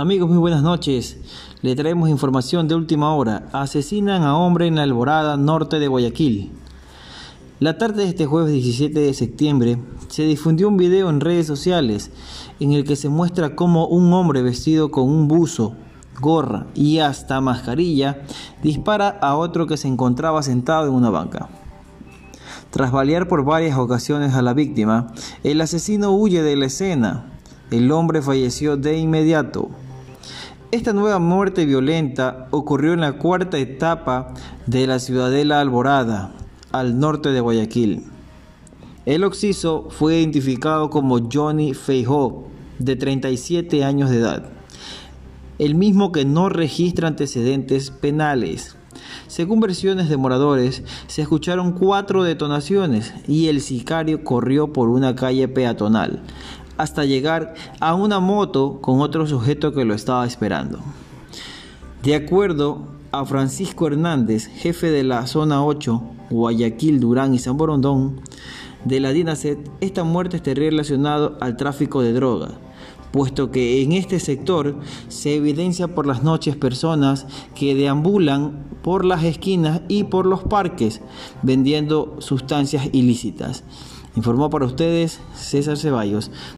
Amigos, muy buenas noches. Le traemos información de última hora. Asesinan a hombre en la Alborada, norte de Guayaquil. La tarde de este jueves 17 de septiembre se difundió un video en redes sociales en el que se muestra cómo un hombre vestido con un buzo, gorra y hasta mascarilla dispara a otro que se encontraba sentado en una banca. Tras balear por varias ocasiones a la víctima, el asesino huye de la escena. El hombre falleció de inmediato. Esta nueva muerte violenta ocurrió en la cuarta etapa de la Ciudadela Alborada, al norte de Guayaquil. El occiso fue identificado como Johnny Feijó, de 37 años de edad, el mismo que no registra antecedentes penales. Según versiones de moradores, se escucharon cuatro detonaciones y el sicario corrió por una calle peatonal hasta llegar a una moto con otro sujeto que lo estaba esperando. De acuerdo a Francisco Hernández, jefe de la zona 8, Guayaquil, Durán y San Borondón, de la DINASET, esta muerte está relacionada al tráfico de droga, puesto que en este sector se evidencia por las noches personas que deambulan por las esquinas y por los parques vendiendo sustancias ilícitas. Informó para ustedes César Ceballos.